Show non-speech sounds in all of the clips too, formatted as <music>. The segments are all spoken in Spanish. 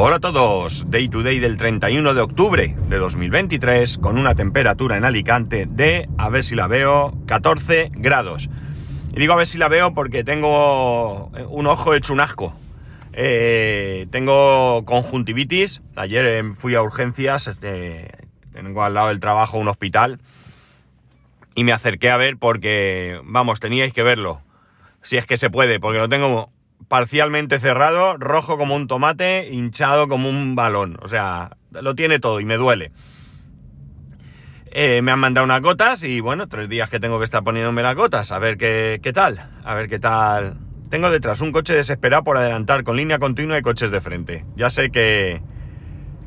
Hola a todos, Day to Day del 31 de octubre de 2023 con una temperatura en Alicante de, a ver si la veo, 14 grados. Y digo a ver si la veo porque tengo un ojo hecho un asco. Eh, tengo conjuntivitis, ayer eh, fui a urgencias, eh, tengo al lado del trabajo un hospital y me acerqué a ver porque, vamos, teníais que verlo, si es que se puede, porque lo tengo parcialmente cerrado, rojo como un tomate, hinchado como un balón. O sea, lo tiene todo y me duele. Eh, me han mandado unas gotas y bueno, tres días que tengo que estar poniéndome las gotas. A ver qué, qué tal. A ver qué tal. Tengo detrás un coche desesperado por adelantar con línea continua y coches de frente. Ya sé que,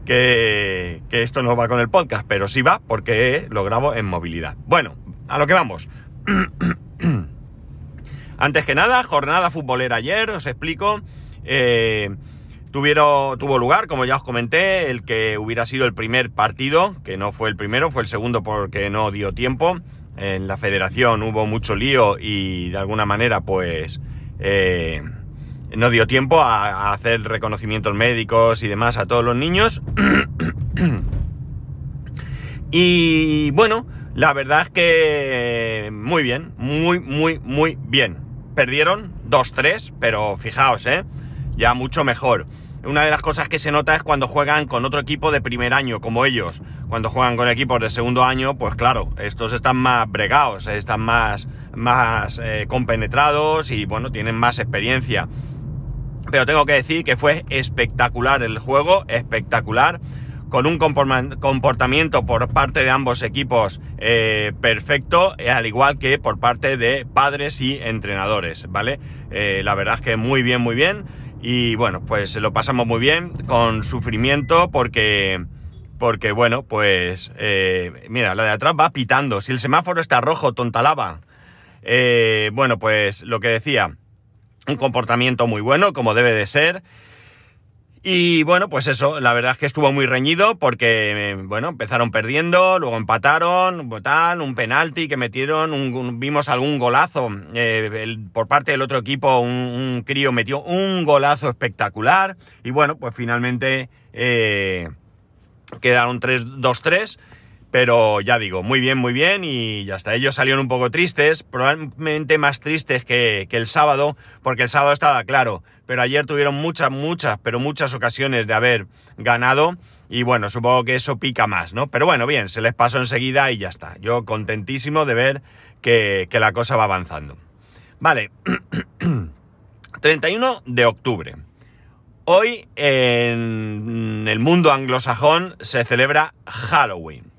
que, que esto no va con el podcast, pero sí va porque lo grabo en movilidad. Bueno, a lo que vamos. <clears throat> Antes que nada, jornada futbolera ayer, os explico. Eh, tuvieron, tuvo lugar, como ya os comenté, el que hubiera sido el primer partido, que no fue el primero, fue el segundo porque no dio tiempo. En la federación hubo mucho lío y de alguna manera, pues, eh, no dio tiempo a, a, hacer reconocimientos médicos y demás a todos los niños. <coughs> y bueno, la verdad es que muy bien, muy, muy, muy bien. Perdieron 2-3, pero fijaos, ¿eh? Ya mucho mejor. Una de las cosas que se nota es cuando juegan con otro equipo de primer año, como ellos. Cuando juegan con equipos de segundo año, pues claro, estos están más bregados, están más, más eh, compenetrados y bueno, tienen más experiencia. Pero tengo que decir que fue espectacular el juego, espectacular con un comportamiento por parte de ambos equipos eh, perfecto, eh, al igual que por parte de padres y entrenadores, ¿vale? Eh, la verdad es que muy bien, muy bien. Y bueno, pues lo pasamos muy bien, con sufrimiento, porque, porque bueno, pues, mira, la de atrás va pitando. Si el semáforo está rojo, tontalaba. bueno, pues lo que decía, un comportamiento muy bueno, como debe de ser. Y bueno, pues eso, la verdad es que estuvo muy reñido porque, bueno, empezaron perdiendo, luego empataron, tal, un penalti que metieron, un, vimos algún golazo eh, por parte del otro equipo, un, un, crío metió un golazo espectacular y bueno, pues finalmente eh, quedaron 3-2-3. Pero ya digo, muy bien, muy bien, y ya hasta ellos salieron un poco tristes, probablemente más tristes que, que, el sábado, porque el sábado estaba claro, pero ayer tuvieron muchas, muchas, pero muchas ocasiones de haber ganado, y bueno, supongo que eso pica más, ¿no? Pero bueno, bien, se les pasó enseguida y ya está. Yo contentísimo de ver que, que la cosa va avanzando. Vale, <clears throat> 31 de octubre. Hoy en el mundo anglosajón se celebra Halloween.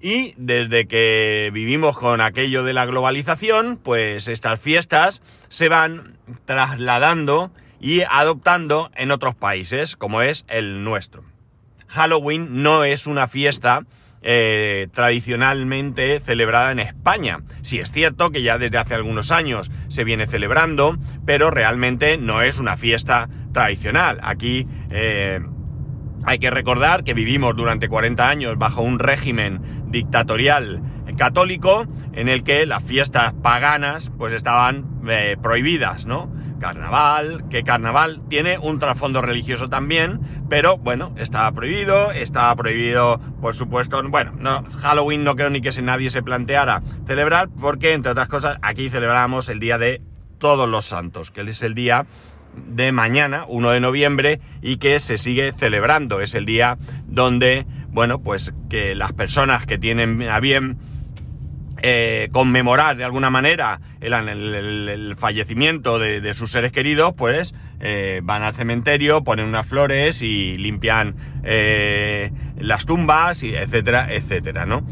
Y desde que vivimos con aquello de la globalización, pues estas fiestas se van trasladando y adoptando en otros países, como es el nuestro. Halloween no es una fiesta eh, tradicionalmente celebrada en España. Sí es cierto que ya desde hace algunos años se viene celebrando, pero realmente no es una fiesta tradicional. Aquí eh, hay que recordar que vivimos durante 40 años bajo un régimen dictatorial católico en el que las fiestas paganas pues estaban eh, prohibidas, ¿no? Carnaval, que carnaval tiene un trasfondo religioso también, pero bueno, estaba prohibido, estaba prohibido, por supuesto, bueno, no, Halloween no creo ni que nadie se planteara celebrar, porque entre otras cosas aquí celebramos el día de todos los santos, que es el día de mañana, 1 de noviembre, y que se sigue celebrando. Es el día donde, bueno, pues que las personas que tienen a bien eh, conmemorar de alguna manera el, fallecimiento de, de, sus seres queridos, pues eh, van al cementerio, ponen unas flores y limpian eh, las tumbas, y etcétera, etcétera, ¿no?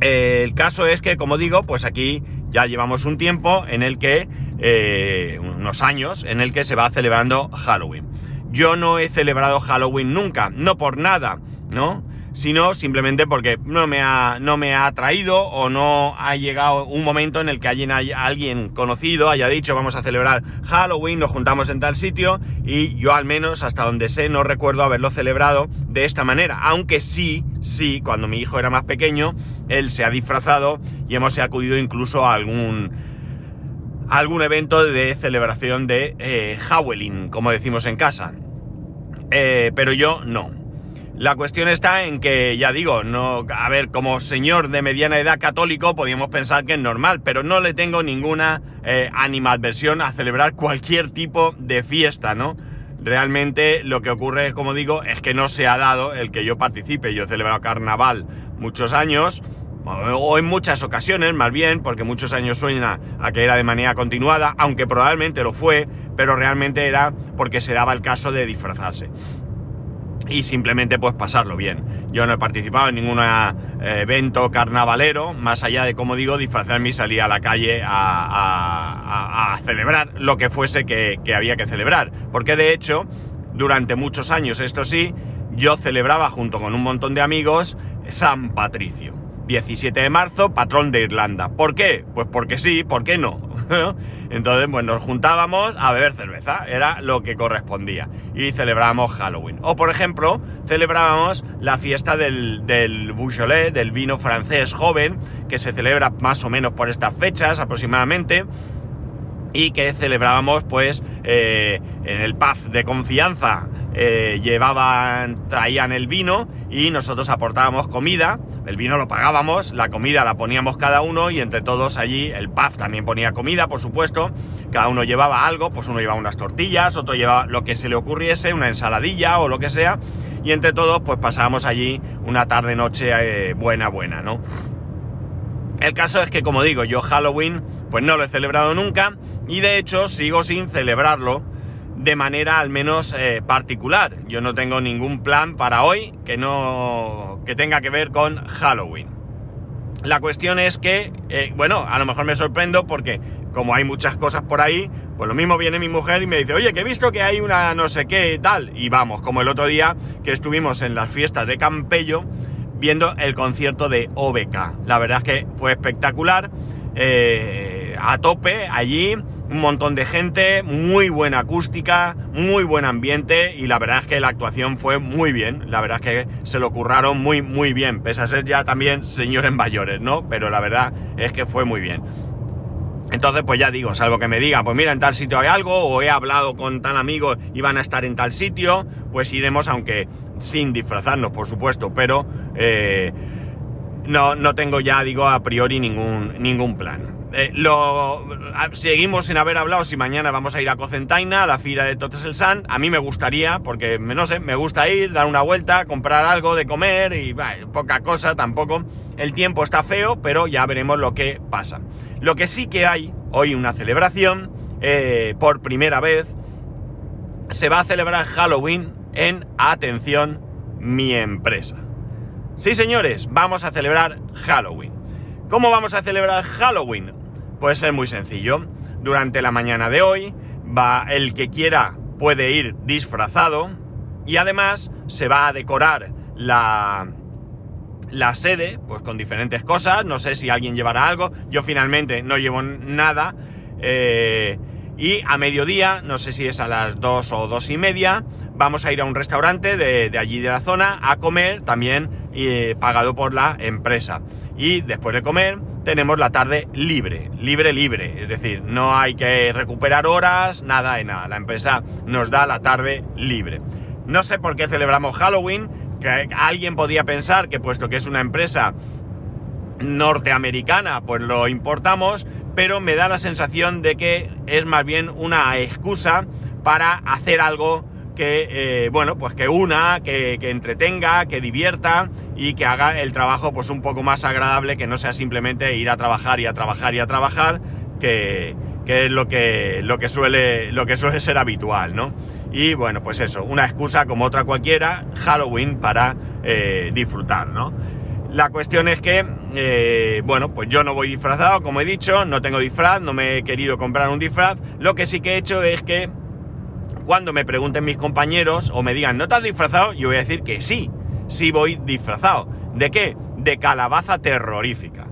el caso es que, como digo, pues aquí ya llevamos un tiempo en el que eh, unos años en el que se va celebrando Halloween. Yo no he celebrado Halloween nunca, no por nada, ¿no? Sino simplemente porque no me ha, no me ha atraído o no ha llegado un momento en el que alguien, alguien conocido haya dicho vamos a celebrar Halloween, nos juntamos en tal sitio y yo al menos hasta donde sé no recuerdo haberlo celebrado de esta manera, aunque sí, sí, cuando mi hijo era más pequeño, él se ha disfrazado y hemos acudido incluso a algún algún evento de celebración de eh, Halloween, como decimos en casa. Eh, pero yo no. La cuestión está en que, ya digo, no, a ver, como señor de mediana edad católico podríamos pensar que es normal, pero no le tengo ninguna eh, animadversión a celebrar cualquier tipo de fiesta, ¿no? Realmente lo que ocurre, como digo, es que no se ha dado el que yo participe. Yo he celebrado carnaval muchos años, o en muchas ocasiones, más bien, porque muchos años suena a que era de manera continuada, aunque probablemente lo fue, pero realmente era porque se daba el caso de disfrazarse y simplemente pues pasarlo bien. Yo no he participado en ningún eh, evento carnavalero, más allá de, como digo, disfrazarme y salir a la calle a, celebrar lo que fuese que, que, había que celebrar. Porque de hecho, durante muchos años, esto sí, yo celebraba junto con un montón de amigos San Patricio. 17 de marzo, patrón de Irlanda. ¿Por qué? Pues porque sí, ¿por qué no? <laughs> Entonces, pues nos juntábamos a beber cerveza, era lo que correspondía. Y celebrábamos Halloween. O, por ejemplo, celebrábamos la fiesta del, del del vino francés joven, que se celebra más o menos por estas fechas aproximadamente. Y que celebrábamos, pues, eh, en el pub de confianza. Eh, llevaban, traían el vino y nosotros aportábamos comida el vino lo pagábamos, la comida la poníamos cada uno y entre todos allí el pub también ponía comida, por supuesto. Cada uno llevaba algo, pues uno llevaba unas tortillas, otro llevaba lo que se le ocurriese, una ensaladilla o lo que sea. Y entre todos pues pasábamos allí una tarde-noche eh, buena, buena, ¿no? El caso es que, como digo, yo Halloween pues no lo he celebrado nunca y de hecho sigo sin celebrarlo de manera al menos eh, particular. Yo no tengo ningún plan para hoy que no que tenga que ver con Halloween. La cuestión es que, eh, bueno, a lo mejor me sorprendo porque como hay muchas cosas por ahí, pues lo mismo viene mi mujer y me dice, oye, que he visto que hay una no sé qué tal. Y vamos, como el otro día que estuvimos en las fiestas de Campello viendo el concierto de OBK. La verdad es que fue espectacular, eh, a tope allí un montón de gente, muy buena acústica, muy buen ambiente y la verdad es que la actuación fue muy bien, la verdad es que se lo curraron muy muy bien, pese a ser ya también señores mayores, ¿no? Pero la verdad es que fue muy bien. Entonces, pues ya digo, salvo que me digan, pues mira, en tal sitio hay algo, o he hablado con tal amigo y van a estar en tal sitio, pues iremos, aunque sin disfrazarnos, por supuesto, pero eh, no, no tengo ya, digo, a priori ningún, ningún plan. Eh, lo, seguimos sin haber hablado si mañana vamos a ir a Cocentaina, a la fila de Totes el San. A mí me gustaría, porque no sé, me gusta ir, dar una vuelta, comprar algo de comer y poca cosa tampoco. El tiempo está feo, pero ya veremos lo que pasa. Lo que sí que hay hoy una celebración, eh, por primera vez, se va a celebrar Halloween en, atención, mi empresa. Sí, señores, vamos a celebrar Halloween. ¿Cómo vamos a celebrar Halloween? Puede ser muy sencillo. Durante la mañana de hoy, va el que quiera puede ir disfrazado y además se va a decorar la, la sede, pues con diferentes cosas. No sé si alguien llevará algo. Yo finalmente no llevo nada. Eh, y a mediodía, no sé si es a las dos o dos y media, vamos a ir a un restaurante de, allí de la zona a comer, también eh, pagado por la empresa. Y después de comer, tenemos la tarde libre, libre, libre. Es decir, no hay que recuperar horas, nada de nada. La empresa nos da la tarde libre. No sé por qué celebramos Halloween, que alguien podía pensar que puesto que es una empresa norteamericana, pues lo importamos, pero me da la sensación de que es más bien una excusa para hacer algo que, eh, bueno, pues que una, que, entretenga, que divierta y que haga el trabajo pues un poco más agradable, que no sea simplemente ir a trabajar y a trabajar y a trabajar, que, es lo que, lo, que suele, lo que suele ser habitual, ¿no? Y bueno, pues eso, una excusa como otra cualquiera, Halloween para eh, disfrutar, ¿no? La cuestión es que, eh, bueno, pues yo no voy disfrazado, como he dicho, no tengo disfraz, no me he querido comprar un disfraz. Lo que sí que he hecho es que cuando me pregunten mis compañeros o me digan, ¿no te has disfrazado? Yo voy a decir que sí, sí voy disfrazado. ¿De qué? De calabaza terrorífica.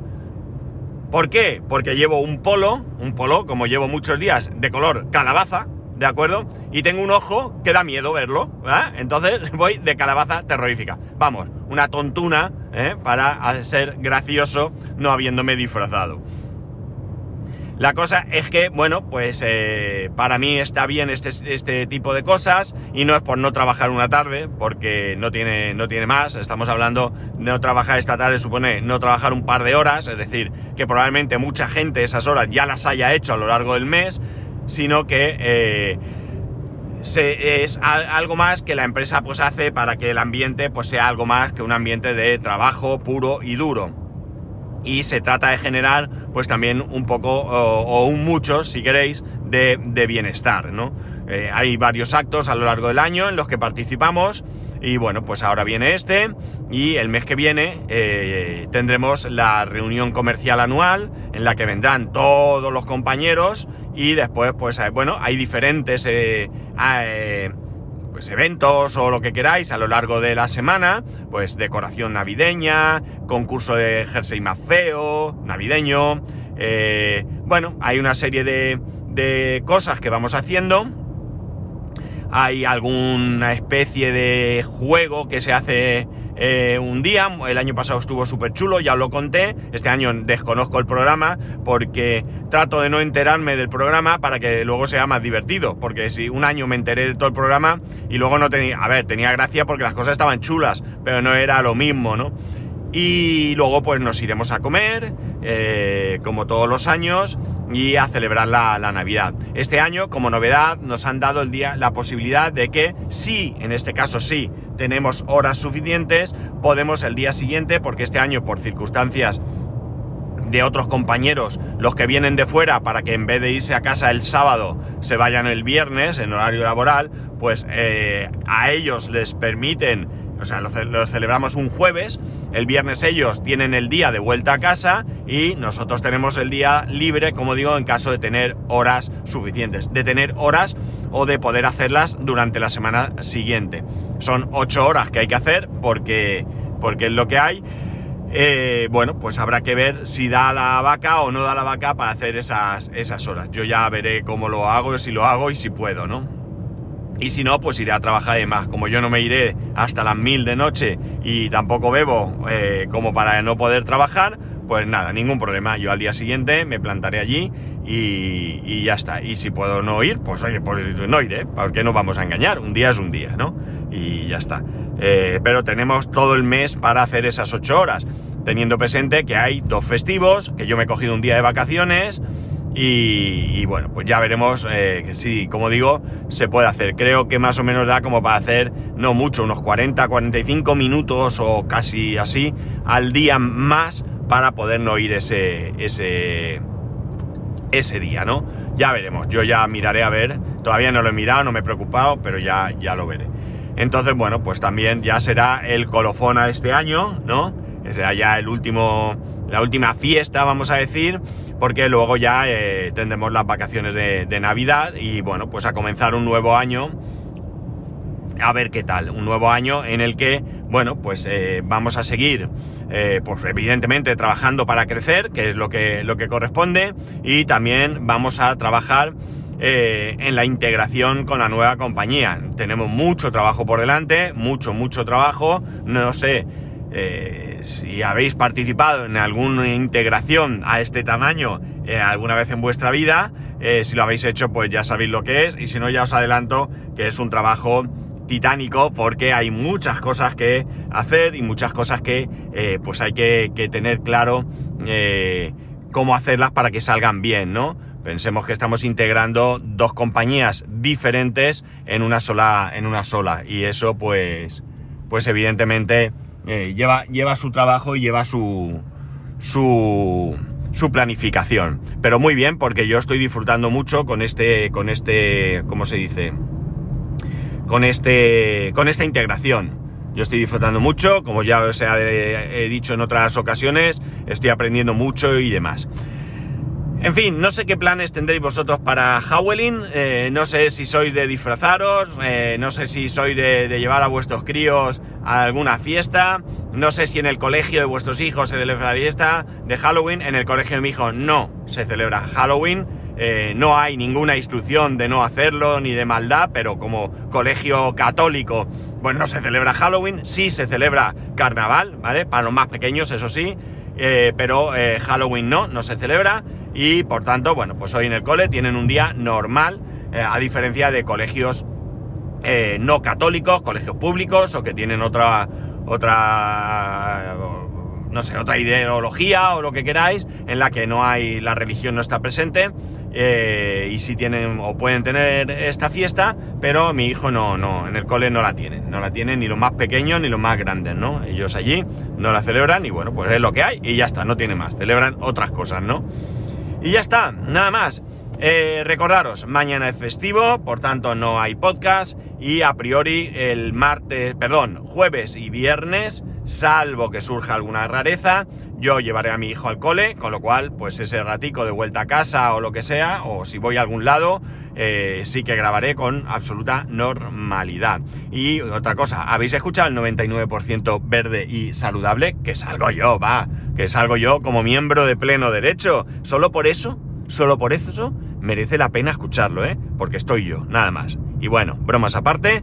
¿Por qué? Porque llevo un polo, un polo, como llevo muchos días, de color calabaza, ¿de acuerdo? Y tengo un ojo que da miedo verlo, ¿eh? Entonces <laughs> voy de calabaza terrorífica. Vamos, una tontuna, ¿eh? Para ser gracioso no habiéndome disfrazado. La cosa es que, bueno, pues eh, para mí está bien este, este, tipo de cosas y no es por no trabajar una tarde, porque no tiene, no tiene más. Estamos hablando de no trabajar esta tarde, supone no trabajar un par de horas, es decir, que probablemente mucha gente esas horas ya las haya hecho a lo largo del mes, sino que eh, es algo más que la empresa pues hace para que el ambiente pues sea algo más que un ambiente de trabajo puro y duro y se trata de generar pues también un poco o, un mucho, si queréis, de, bienestar, ¿no? Eh, hay varios actos a lo largo del año en los que participamos y bueno, pues ahora viene este y el mes que viene eh, tendremos la reunión comercial anual en la que vendrán todos los compañeros y después pues eh, bueno, hay diferentes pues eventos o lo que queráis a lo largo de la semana, pues decoración navideña, concurso de jersey más feo, navideño, eh, bueno, hay una serie de, de cosas que vamos haciendo. Hay alguna especie de juego que se hace eh, un día. El año pasado estuvo súper chulo, ya lo conté. Este año desconozco el programa porque trato de no enterarme del programa para que luego sea más divertido. Porque si un año me enteré de todo el programa y luego no tenía... A ver, tenía gracia porque las cosas estaban chulas, pero no era lo mismo, ¿no? Y luego pues nos iremos a comer, eh, como todos los años, y a celebrar la, la, Navidad. Este año, como novedad, nos han dado el día la posibilidad de que sí, en este caso sí, tenemos horas suficientes, podemos el día siguiente, porque este año por circunstancias de otros compañeros, los que vienen de fuera para que en vez de irse a casa el sábado se vayan el viernes en horario laboral, pues eh, a ellos les permiten, o sea, lo, celebramos un jueves, el viernes ellos tienen el día de vuelta a casa y nosotros tenemos el día libre, como digo, en caso de tener horas suficientes, de tener horas o de poder hacerlas durante la semana siguiente. Son ocho horas que hay que hacer porque, porque es lo que hay. Eh, bueno, pues habrá que ver si da la vaca o no da la vaca para hacer esas, esas horas. Yo ya veré cómo lo hago, si lo hago y si puedo, ¿no? Y si no, pues iré a trabajar de más. Como yo no me iré hasta las mil de noche y tampoco bebo eh, como para no poder trabajar, pues nada, ningún problema. Yo al día siguiente me plantaré allí y, ya está. Y si puedo no ir, pues oye, pues no iré, porque no vamos a engañar. Un día es un día, ¿no? Y ya está. Eh, pero tenemos todo el mes para hacer esas ocho horas, teniendo presente que hay dos festivos, que yo me he cogido un día de vacaciones. Y, bueno, pues ya veremos eh, si, como digo, se puede hacer. Creo que más o menos da como para hacer, no mucho, unos 40, 45 minutos o casi así al día más para poder no ir ese, ese, ese día, ¿no? Ya veremos, yo ya miraré a ver, todavía no lo he mirado, no me he preocupado, pero ya, ya lo veré. Entonces, bueno, pues también ya será el colofona este año, ¿no? Será ya el último, la última fiesta, vamos a decir, porque luego ya eh, tendremos las vacaciones de, Navidad y bueno, pues a comenzar un nuevo año a ver qué tal. Un nuevo año en el que, bueno, pues eh, vamos a seguir, eh, pues evidentemente trabajando para crecer, que es lo que, lo que corresponde, y también vamos a trabajar en la integración con la nueva compañía. Tenemos mucho trabajo por delante, mucho, mucho trabajo. No sé si habéis participado en alguna integración a este tamaño alguna vez en vuestra vida. si lo habéis hecho, pues ya sabéis lo que es, y si no, ya os adelanto que es un trabajo titánico porque hay muchas cosas que hacer y muchas cosas que eh, pues hay que, tener claro eh, cómo hacerlas para que salgan bien, ¿no? Pensemos que estamos integrando dos compañías diferentes en una sola, en una sola y eso pues, pues evidentemente eh, lleva, lleva su trabajo y lleva su, su, su planificación. Pero muy bien porque yo estoy disfrutando mucho con este, con este, ¿cómo se dice? con, este, con esta integración. Yo estoy disfrutando mucho, como ya os he dicho en otras ocasiones, estoy aprendiendo mucho y demás. En fin, no sé qué planes tendréis vosotros para Howling, eh, no sé si sois de disfrazaros, eh, no sé si sois de, llevar a vuestros críos a alguna fiesta, no sé si en el colegio de vuestros hijos se celebra la fiesta de Halloween, en el colegio de mi hijo no se celebra Halloween, eh, no hay ninguna instrucción de no hacerlo ni de maldad, pero como colegio católico, pues no se celebra Halloween, sí se celebra carnaval, ¿vale? Para los más pequeños, eso sí, eh, pero Halloween no, no se celebra. Y por tanto, bueno, pues hoy en el cole tienen un día normal, eh, a diferencia de colegios eh, no católicos, colegios públicos o que tienen otra, otra, no sé, otra ideología o lo que queráis, en la que no hay, la religión no está presente. Eh, y si tienen o pueden tener esta fiesta, pero mi hijo no, no, en el cole no la tienen, no la tienen ni los más pequeños ni los más grandes, ¿no? Ellos allí no la celebran y bueno, pues es lo que hay y ya está, no tiene más, celebran otras cosas, ¿no? Y ya está, nada más. Eh, recordaros, mañana es festivo, por tanto no hay podcast y a priori el martes, perdón, jueves y viernes, salvo que surja alguna rareza, yo llevaré a mi hijo al cole, con lo cual, pues ese ratico de vuelta a casa o lo que sea, o si voy a algún lado, eh, sí que grabaré con absoluta normalidad. Y otra cosa, ¿habéis escuchado el 99% verde y saludable? Que salgo yo, va, que salgo yo como miembro de pleno derecho. Solo por eso, solo por eso, merece la pena escucharlo, ¿eh? Porque estoy yo, nada más. Y bueno, bromas aparte,